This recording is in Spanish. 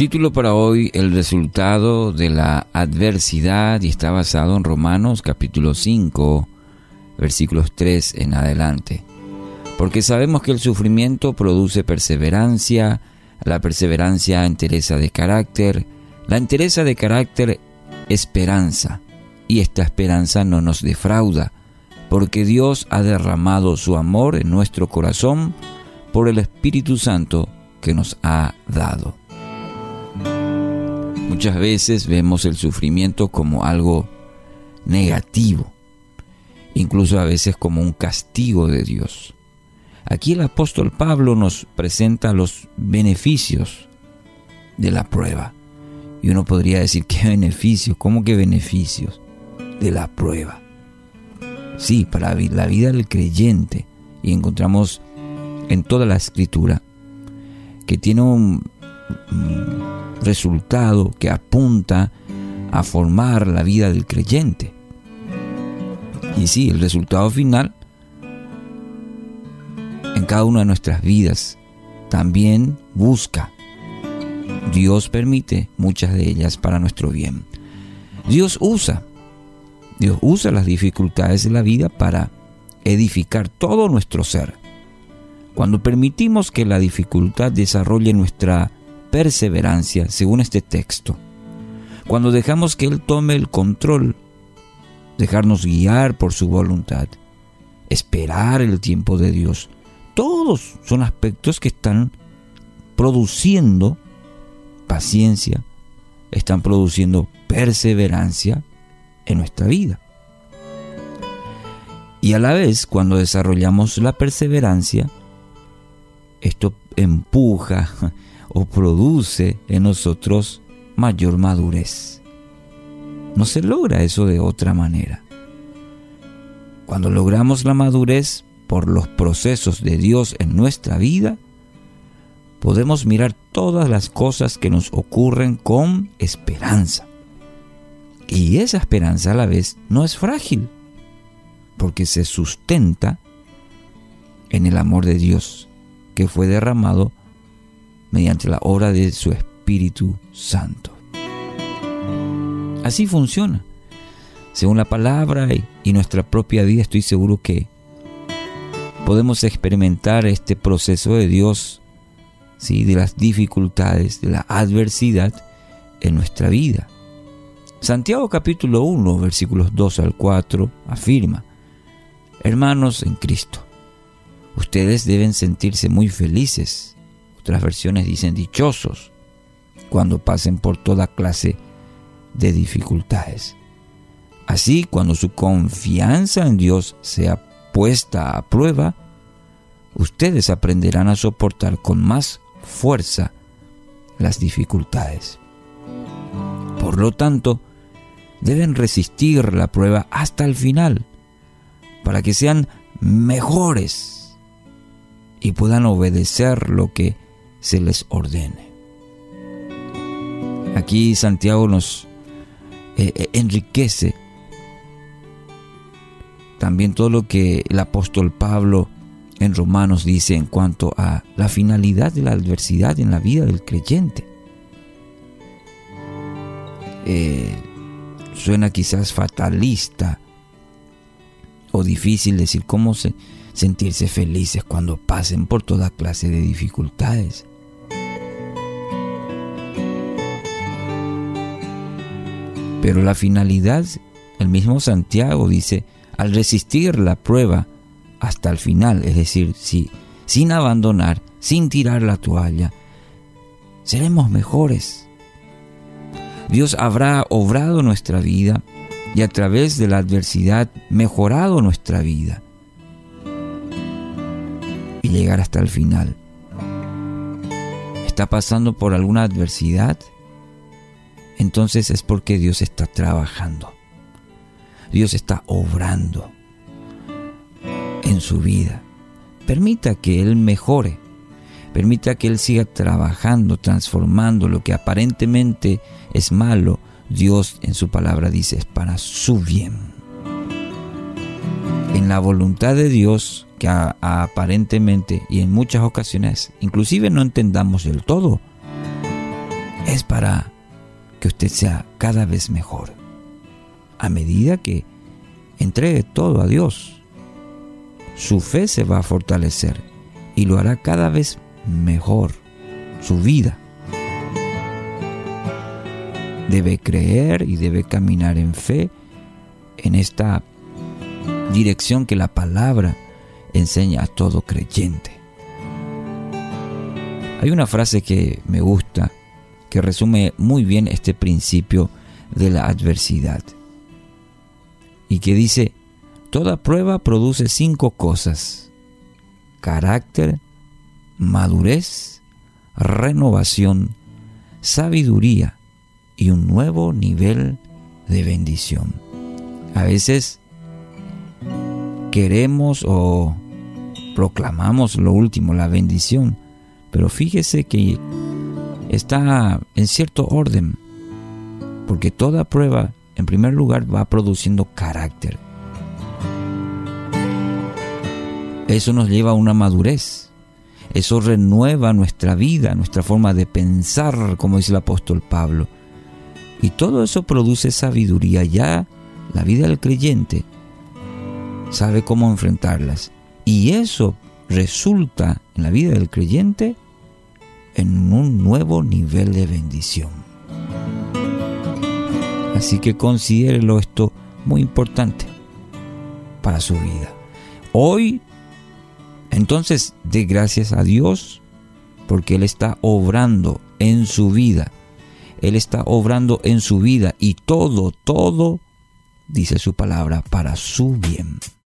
Título para hoy, el resultado de la adversidad y está basado en Romanos capítulo 5, versículos 3 en adelante. Porque sabemos que el sufrimiento produce perseverancia, la perseverancia entereza de carácter, la entereza de carácter esperanza, y esta esperanza no nos defrauda, porque Dios ha derramado su amor en nuestro corazón por el Espíritu Santo que nos ha dado. Muchas veces vemos el sufrimiento como algo negativo, incluso a veces como un castigo de Dios. Aquí el apóstol Pablo nos presenta los beneficios de la prueba. Y uno podría decir, ¿qué beneficios? ¿Cómo que beneficios de la prueba? Sí, para la vida del creyente. Y encontramos en toda la escritura que tiene un resultado que apunta a formar la vida del creyente. Y sí, el resultado final en cada una de nuestras vidas también busca. Dios permite muchas de ellas para nuestro bien. Dios usa, Dios usa las dificultades de la vida para edificar todo nuestro ser. Cuando permitimos que la dificultad desarrolle nuestra perseverancia, según este texto, cuando dejamos que Él tome el control, dejarnos guiar por su voluntad, esperar el tiempo de Dios, todos son aspectos que están produciendo paciencia, están produciendo perseverancia en nuestra vida. Y a la vez, cuando desarrollamos la perseverancia, esto empuja o produce en nosotros mayor madurez. No se logra eso de otra manera. Cuando logramos la madurez por los procesos de Dios en nuestra vida, podemos mirar todas las cosas que nos ocurren con esperanza. Y esa esperanza a la vez no es frágil, porque se sustenta en el amor de Dios que fue derramado mediante la obra de su Espíritu Santo. Así funciona. Según la palabra y nuestra propia vida, estoy seguro que podemos experimentar este proceso de Dios, ¿sí? de las dificultades, de la adversidad en nuestra vida. Santiago capítulo 1, versículos 2 al 4 afirma, Hermanos en Cristo, ustedes deben sentirse muy felices otras versiones dicen dichosos cuando pasen por toda clase de dificultades. Así, cuando su confianza en Dios sea puesta a prueba, ustedes aprenderán a soportar con más fuerza las dificultades. Por lo tanto, deben resistir la prueba hasta el final, para que sean mejores y puedan obedecer lo que se les ordene. Aquí Santiago nos eh, eh, enriquece también todo lo que el apóstol Pablo en Romanos dice en cuanto a la finalidad de la adversidad en la vida del creyente. Eh, suena quizás fatalista o difícil decir cómo sentirse felices cuando pasen por toda clase de dificultades. Pero la finalidad, el mismo Santiago dice, al resistir la prueba hasta el final, es decir, si, sin abandonar, sin tirar la toalla, seremos mejores. Dios habrá obrado nuestra vida y a través de la adversidad mejorado nuestra vida y llegar hasta el final. ¿Está pasando por alguna adversidad? Entonces es porque Dios está trabajando. Dios está obrando en su vida. Permita que Él mejore. Permita que Él siga trabajando, transformando lo que aparentemente es malo. Dios en su palabra dice es para su bien. En la voluntad de Dios, que aparentemente y en muchas ocasiones inclusive no entendamos del todo, es para que usted sea cada vez mejor. A medida que entregue todo a Dios, su fe se va a fortalecer y lo hará cada vez mejor su vida. Debe creer y debe caminar en fe en esta dirección que la palabra enseña a todo creyente. Hay una frase que me gusta que resume muy bien este principio de la adversidad y que dice, toda prueba produce cinco cosas, carácter, madurez, renovación, sabiduría y un nuevo nivel de bendición. A veces queremos o proclamamos lo último, la bendición, pero fíjese que está en cierto orden, porque toda prueba, en primer lugar, va produciendo carácter. Eso nos lleva a una madurez. Eso renueva nuestra vida, nuestra forma de pensar, como dice el apóstol Pablo. Y todo eso produce sabiduría. Ya la vida del creyente sabe cómo enfrentarlas. Y eso resulta en la vida del creyente en un nuevo nivel de bendición. Así que considérelo esto muy importante para su vida. Hoy, entonces, dé gracias a Dios porque Él está obrando en su vida. Él está obrando en su vida y todo, todo, dice su palabra, para su bien.